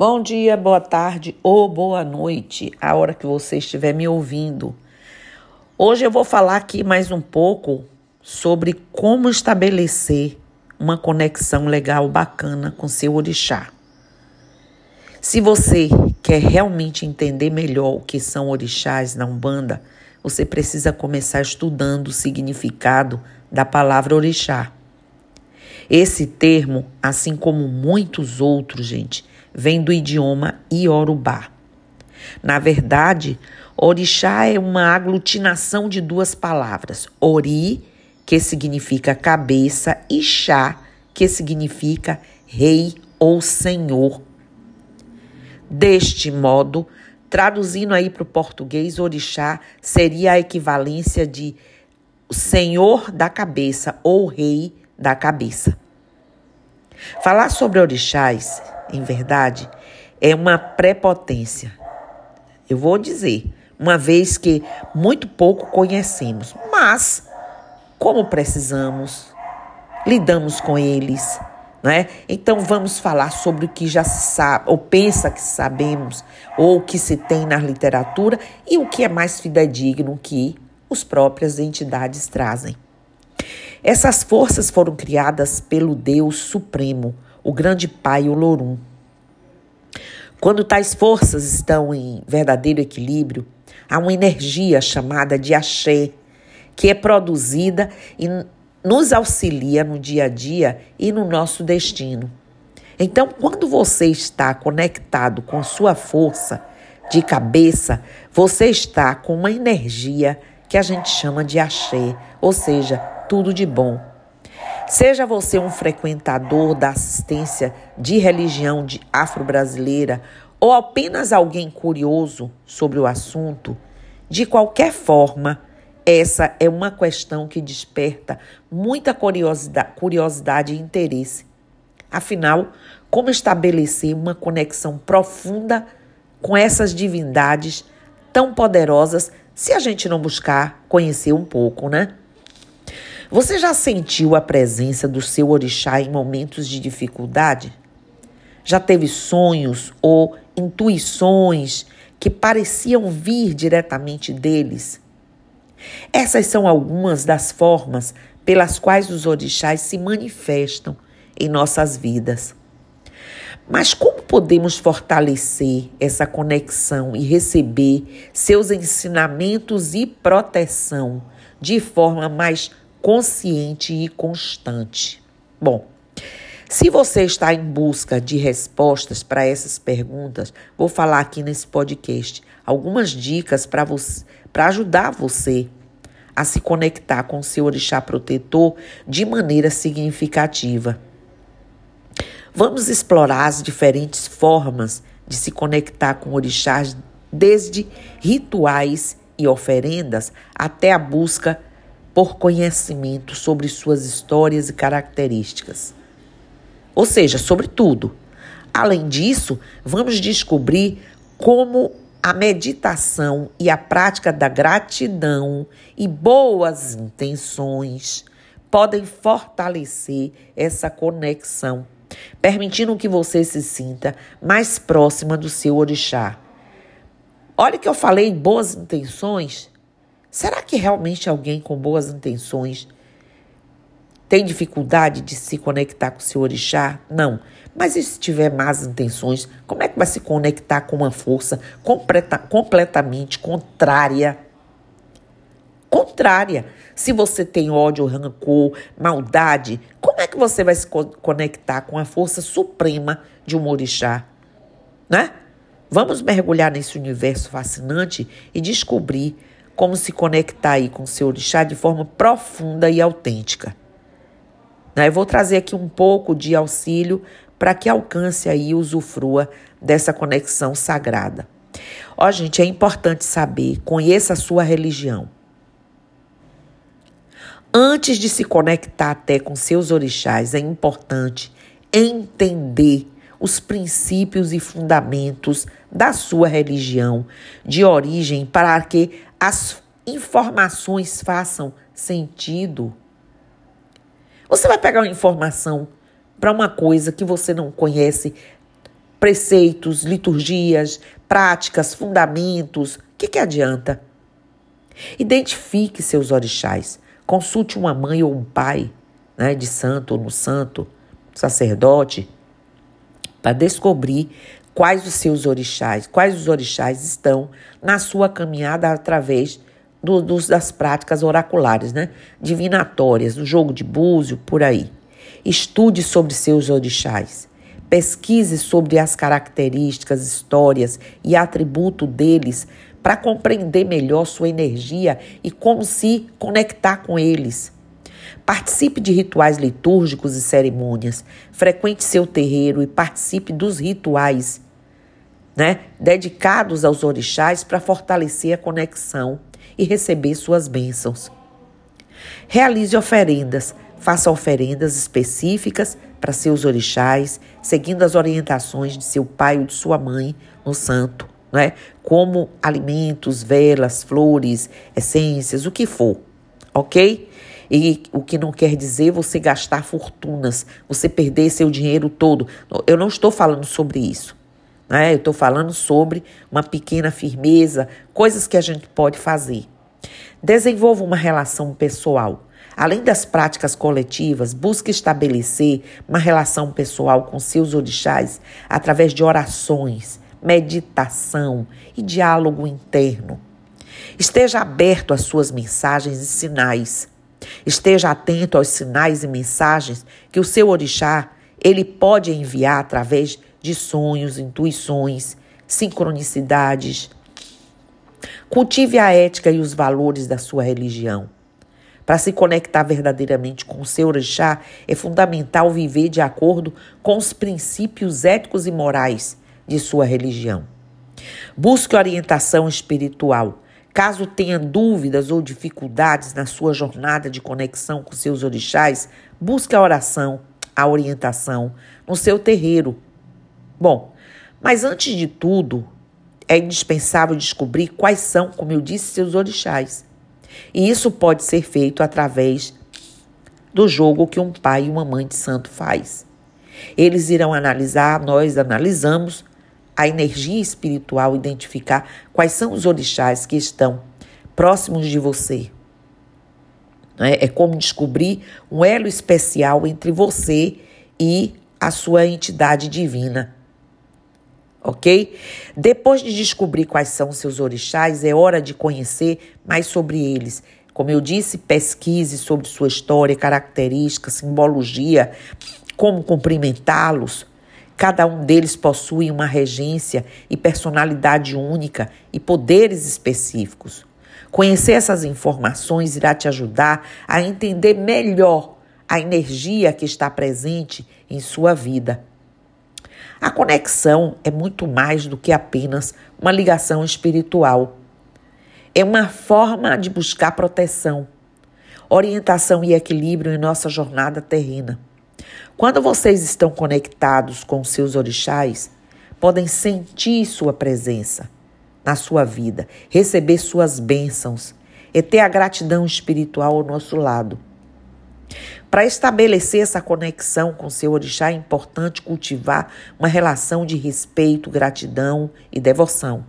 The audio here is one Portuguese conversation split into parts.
Bom dia, boa tarde ou boa noite, a hora que você estiver me ouvindo. Hoje eu vou falar aqui mais um pouco sobre como estabelecer uma conexão legal, bacana com seu orixá. Se você quer realmente entender melhor o que são orixás na Umbanda, você precisa começar estudando o significado da palavra orixá. Esse termo, assim como muitos outros, gente, vem do idioma iorubá. Na verdade, orixá é uma aglutinação de duas palavras: ori, que significa cabeça, e chá, que significa rei ou senhor. Deste modo, traduzindo aí para o português, orixá seria a equivalência de senhor da cabeça ou rei da cabeça. Falar sobre orixás em verdade, é uma prepotência. Eu vou dizer, uma vez que muito pouco conhecemos, mas como precisamos, lidamos com eles, né? Então vamos falar sobre o que já se sabe, ou pensa que sabemos, ou o que se tem na literatura e o que é mais fidedigno que os próprias entidades trazem. Essas forças foram criadas pelo Deus Supremo, o grande pai Olorum. Quando tais forças estão em verdadeiro equilíbrio, há uma energia chamada de axé, que é produzida e nos auxilia no dia a dia e no nosso destino. Então, quando você está conectado com sua força de cabeça, você está com uma energia que a gente chama de axé, ou seja, tudo de bom. Seja você um frequentador da assistência de religião de afro-brasileira ou apenas alguém curioso sobre o assunto, de qualquer forma, essa é uma questão que desperta muita curiosidade, curiosidade e interesse. Afinal, como estabelecer uma conexão profunda com essas divindades tão poderosas se a gente não buscar conhecer um pouco, né? Você já sentiu a presença do seu orixá em momentos de dificuldade? Já teve sonhos ou intuições que pareciam vir diretamente deles? Essas são algumas das formas pelas quais os orixás se manifestam em nossas vidas. Mas como podemos fortalecer essa conexão e receber seus ensinamentos e proteção de forma mais consciente e constante. Bom, se você está em busca de respostas para essas perguntas, vou falar aqui nesse podcast algumas dicas para você, para ajudar você a se conectar com seu orixá protetor de maneira significativa. Vamos explorar as diferentes formas de se conectar com orixás, desde rituais e oferendas até a busca por conhecimento sobre suas histórias e características. Ou seja, sobre tudo. Além disso, vamos descobrir como a meditação e a prática da gratidão e boas intenções podem fortalecer essa conexão, permitindo que você se sinta mais próxima do seu orixá. Olha que eu falei boas intenções, Será que realmente alguém com boas intenções tem dificuldade de se conectar com o seu orixá? Não. Mas e se tiver más intenções, como é que vai se conectar com uma força completa, completamente contrária? Contrária. Se você tem ódio, rancor, maldade, como é que você vai se conectar com a força suprema de um orixá? Né? Vamos mergulhar nesse universo fascinante e descobrir como se conectar aí com o seu orixá de forma profunda e autêntica. Né? Eu vou trazer aqui um pouco de auxílio para que alcance aí e usufrua dessa conexão sagrada. Ó, gente, é importante saber, conheça a sua religião. Antes de se conectar até com seus orixás, é importante entender os princípios e fundamentos da sua religião de origem para que as informações façam sentido. Você vai pegar uma informação para uma coisa que você não conhece preceitos, liturgias, práticas, fundamentos. O que, que adianta? Identifique seus orixás. Consulte uma mãe ou um pai né, de santo ou no santo, sacerdote, para descobrir quais os seus orixás, quais os orixás estão na sua caminhada através do, dos, das práticas oraculares, né? divinatórias, do jogo de búzio, por aí. Estude sobre seus orixás. Pesquise sobre as características, histórias e atributo deles para compreender melhor sua energia e como se conectar com eles. Participe de rituais litúrgicos e cerimônias. Frequente seu terreiro e participe dos rituais né, dedicados aos orixás para fortalecer a conexão e receber suas bênçãos. Realize oferendas. Faça oferendas específicas para seus orixás, seguindo as orientações de seu pai ou de sua mãe no santo, né? como alimentos, velas, flores, essências, o que for, ok? E o que não quer dizer você gastar fortunas, você perder seu dinheiro todo. Eu não estou falando sobre isso. Né? Eu estou falando sobre uma pequena firmeza, coisas que a gente pode fazer. Desenvolva uma relação pessoal. Além das práticas coletivas, busque estabelecer uma relação pessoal com seus orixás através de orações, meditação e diálogo interno. Esteja aberto às suas mensagens e sinais. Esteja atento aos sinais e mensagens que o seu orixá ele pode enviar através de sonhos, intuições, sincronicidades. Cultive a ética e os valores da sua religião. Para se conectar verdadeiramente com o seu orixá, é fundamental viver de acordo com os princípios éticos e morais de sua religião. Busque orientação espiritual. Caso tenha dúvidas ou dificuldades na sua jornada de conexão com seus orixás, busque a oração, a orientação no seu terreiro Bom, mas antes de tudo, é indispensável descobrir quais são, como eu disse, seus orixás. E isso pode ser feito através do jogo que um pai e uma mãe de santo faz. Eles irão analisar, nós analisamos a energia espiritual, identificar quais são os orixás que estão próximos de você. É, é como descobrir um elo especial entre você e a sua entidade divina ok? Depois de descobrir quais são seus orixás, é hora de conhecer mais sobre eles. Como eu disse, pesquise sobre sua história, características, simbologia, como cumprimentá-los. Cada um deles possui uma regência e personalidade única e poderes específicos. Conhecer essas informações irá te ajudar a entender melhor a energia que está presente em sua vida a conexão é muito mais do que apenas uma ligação espiritual. É uma forma de buscar proteção, orientação e equilíbrio em nossa jornada terrena. Quando vocês estão conectados com seus orixás, podem sentir sua presença na sua vida, receber suas bênçãos e ter a gratidão espiritual ao nosso lado. Para estabelecer essa conexão com seu orixá é importante cultivar uma relação de respeito, gratidão e devoção.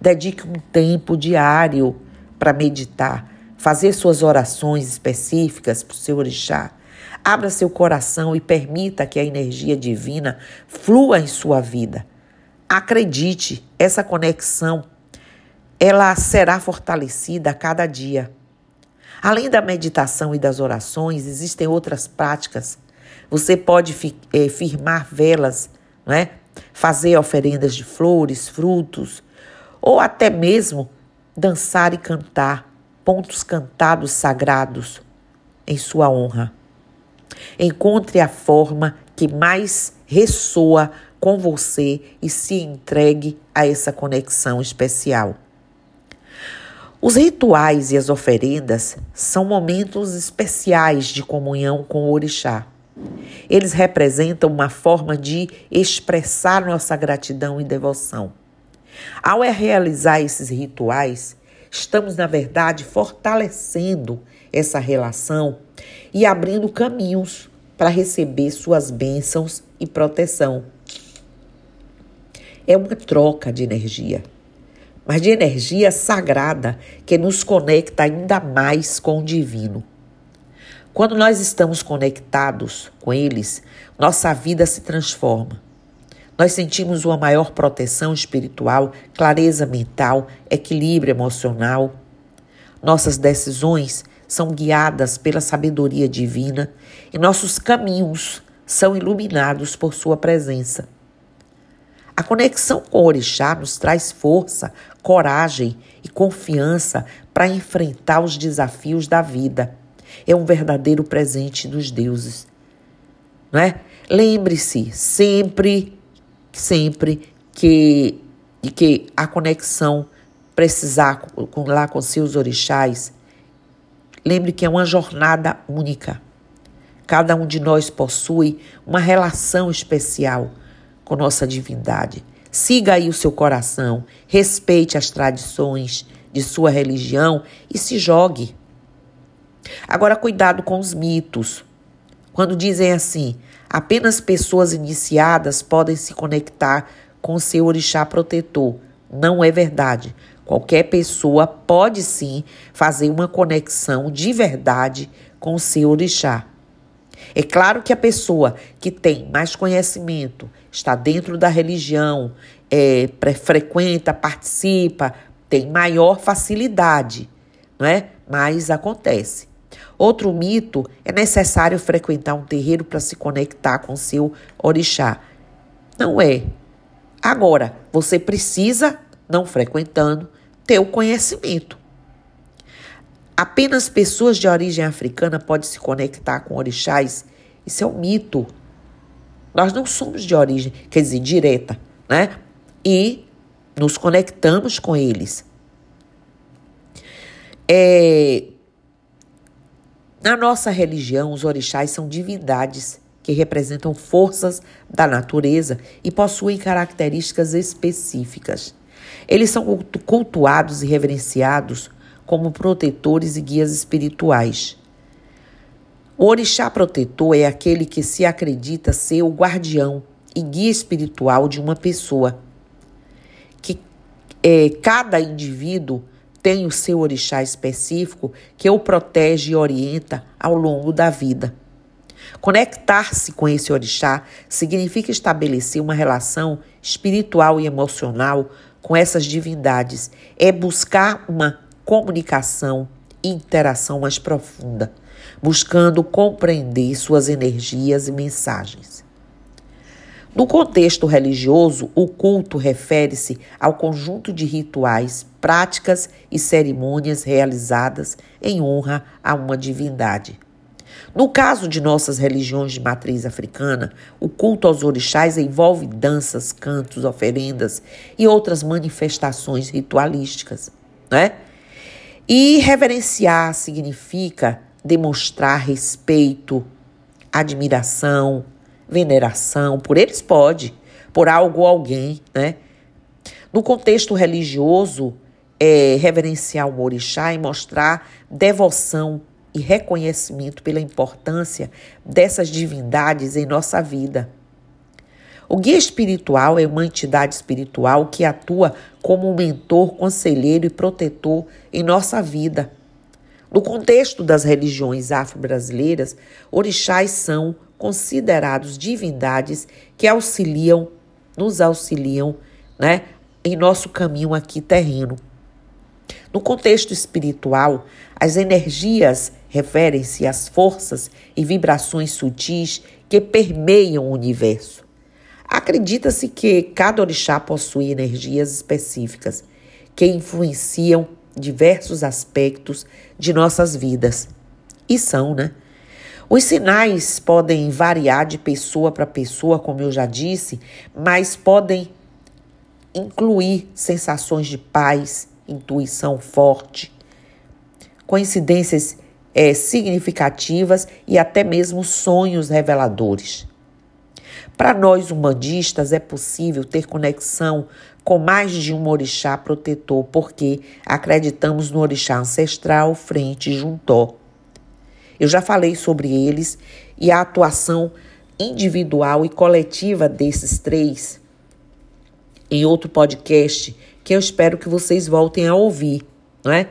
Dedique um tempo diário para meditar, fazer suas orações específicas para o seu orixá. Abra seu coração e permita que a energia divina flua em sua vida. Acredite, essa conexão ela será fortalecida a cada dia. Além da meditação e das orações, existem outras práticas. Você pode é, firmar velas, não é? fazer oferendas de flores, frutos, ou até mesmo dançar e cantar pontos cantados sagrados em sua honra. Encontre a forma que mais ressoa com você e se entregue a essa conexão especial. Os rituais e as oferendas são momentos especiais de comunhão com o orixá. Eles representam uma forma de expressar nossa gratidão e devoção. Ao realizar esses rituais, estamos, na verdade, fortalecendo essa relação e abrindo caminhos para receber suas bênçãos e proteção. é uma troca de energia, mas de energia sagrada que nos conecta ainda mais com o divino. Quando nós estamos conectados com eles, nossa vida se transforma. Nós sentimos uma maior proteção espiritual, clareza mental, equilíbrio emocional. Nossas decisões são guiadas pela sabedoria divina e nossos caminhos são iluminados por sua presença. A conexão com o orixá nos traz força, coragem e confiança para enfrentar os desafios da vida é um verdadeiro presente dos deuses. Não é? Lembre-se sempre, sempre que que a conexão precisar com, lá com seus orixás, lembre que é uma jornada única. Cada um de nós possui uma relação especial com nossa divindade. Siga aí o seu coração, respeite as tradições de sua religião e se jogue. Agora, cuidado com os mitos. Quando dizem assim, apenas pessoas iniciadas podem se conectar com seu orixá protetor. Não é verdade. Qualquer pessoa pode sim fazer uma conexão de verdade com o seu orixá. É claro que a pessoa que tem mais conhecimento, está dentro da religião, é, frequenta, participa, tem maior facilidade, não é? Mas acontece. Outro mito é necessário frequentar um terreiro para se conectar com seu orixá. Não é. Agora, você precisa, não frequentando, ter o conhecimento. Apenas pessoas de origem africana podem se conectar com orixás. Isso é um mito. Nós não somos de origem, quer dizer, direta, né? E nos conectamos com eles. É, na nossa religião, os orixás são divindades que representam forças da natureza e possuem características específicas. Eles são cultuados e reverenciados como protetores e guias espirituais. O orixá protetor é aquele que se acredita ser o guardião e guia espiritual de uma pessoa. Que é, cada indivíduo tem o seu orixá específico que o protege e orienta ao longo da vida. Conectar-se com esse orixá significa estabelecer uma relação espiritual e emocional com essas divindades, é buscar uma comunicação e interação mais profunda, buscando compreender suas energias e mensagens. No contexto religioso, o culto refere-se ao conjunto de rituais, práticas e cerimônias realizadas em honra a uma divindade. No caso de nossas religiões de matriz africana, o culto aos orixás envolve danças, cantos, oferendas e outras manifestações ritualísticas, né? E reverenciar significa demonstrar respeito, admiração, veneração, por eles pode, por algo ou alguém, né? No contexto religioso, é reverenciar o orixá e mostrar devoção e reconhecimento pela importância dessas divindades em nossa vida. O guia espiritual é uma entidade espiritual que atua como um mentor, conselheiro e protetor em nossa vida. No contexto das religiões afro-brasileiras, orixás são considerados divindades que auxiliam, nos auxiliam, né, em nosso caminho aqui terreno. No contexto espiritual, as energias referem-se às forças e vibrações sutis que permeiam o universo. Acredita-se que cada orixá possui energias específicas que influenciam diversos aspectos de nossas vidas. E são, né? Os sinais podem variar de pessoa para pessoa, como eu já disse, mas podem incluir sensações de paz, intuição forte, coincidências é, significativas e até mesmo sonhos reveladores. Para nós humanistas é possível ter conexão com mais de um orixá protetor, porque acreditamos no orixá ancestral, frente e juntó. Eu já falei sobre eles e a atuação individual e coletiva desses três em outro podcast que eu espero que vocês voltem a ouvir, não é?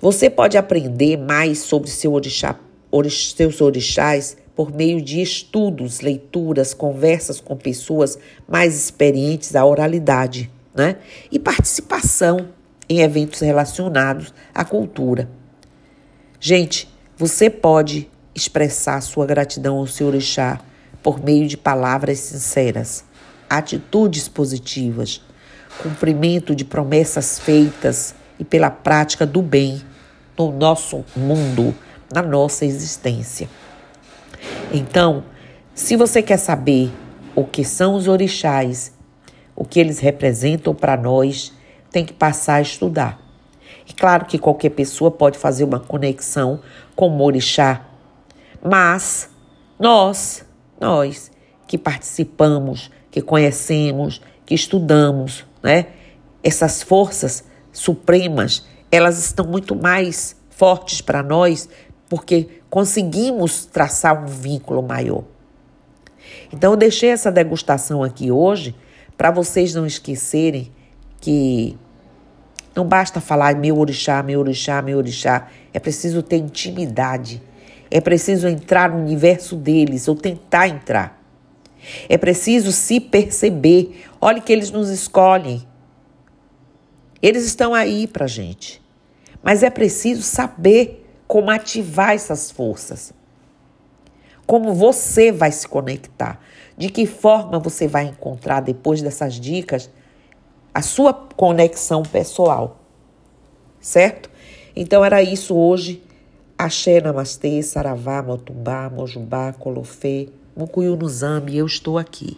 Você pode aprender mais sobre seu orixá, orix, seus orixás por meio de estudos, leituras, conversas com pessoas mais experientes à oralidade, né? E participação em eventos relacionados à cultura. Gente, você pode expressar sua gratidão ao seu orixá por meio de palavras sinceras, atitudes positivas, cumprimento de promessas feitas e pela prática do bem no nosso mundo, na nossa existência. Então, se você quer saber o que são os orixás, o que eles representam para nós, tem que passar a estudar. E claro que qualquer pessoa pode fazer uma conexão com o orixá, mas nós, nós que participamos, que conhecemos, que estudamos, né? Essas forças supremas, elas estão muito mais fortes para nós porque conseguimos traçar um vínculo maior. Então eu deixei essa degustação aqui hoje para vocês não esquecerem que não basta falar meu orixá, meu orixá, meu orixá. É preciso ter intimidade. É preciso entrar no universo deles ou tentar entrar. É preciso se perceber. Olhe que eles nos escolhem. Eles estão aí para gente. Mas é preciso saber como ativar essas forças. Como você vai se conectar. De que forma você vai encontrar, depois dessas dicas, a sua conexão pessoal. Certo? Então era isso hoje. Axé, Namastê, Saravá, Motumbá, Mojubá, Colofê, Mucuyu no Zambi, eu estou aqui.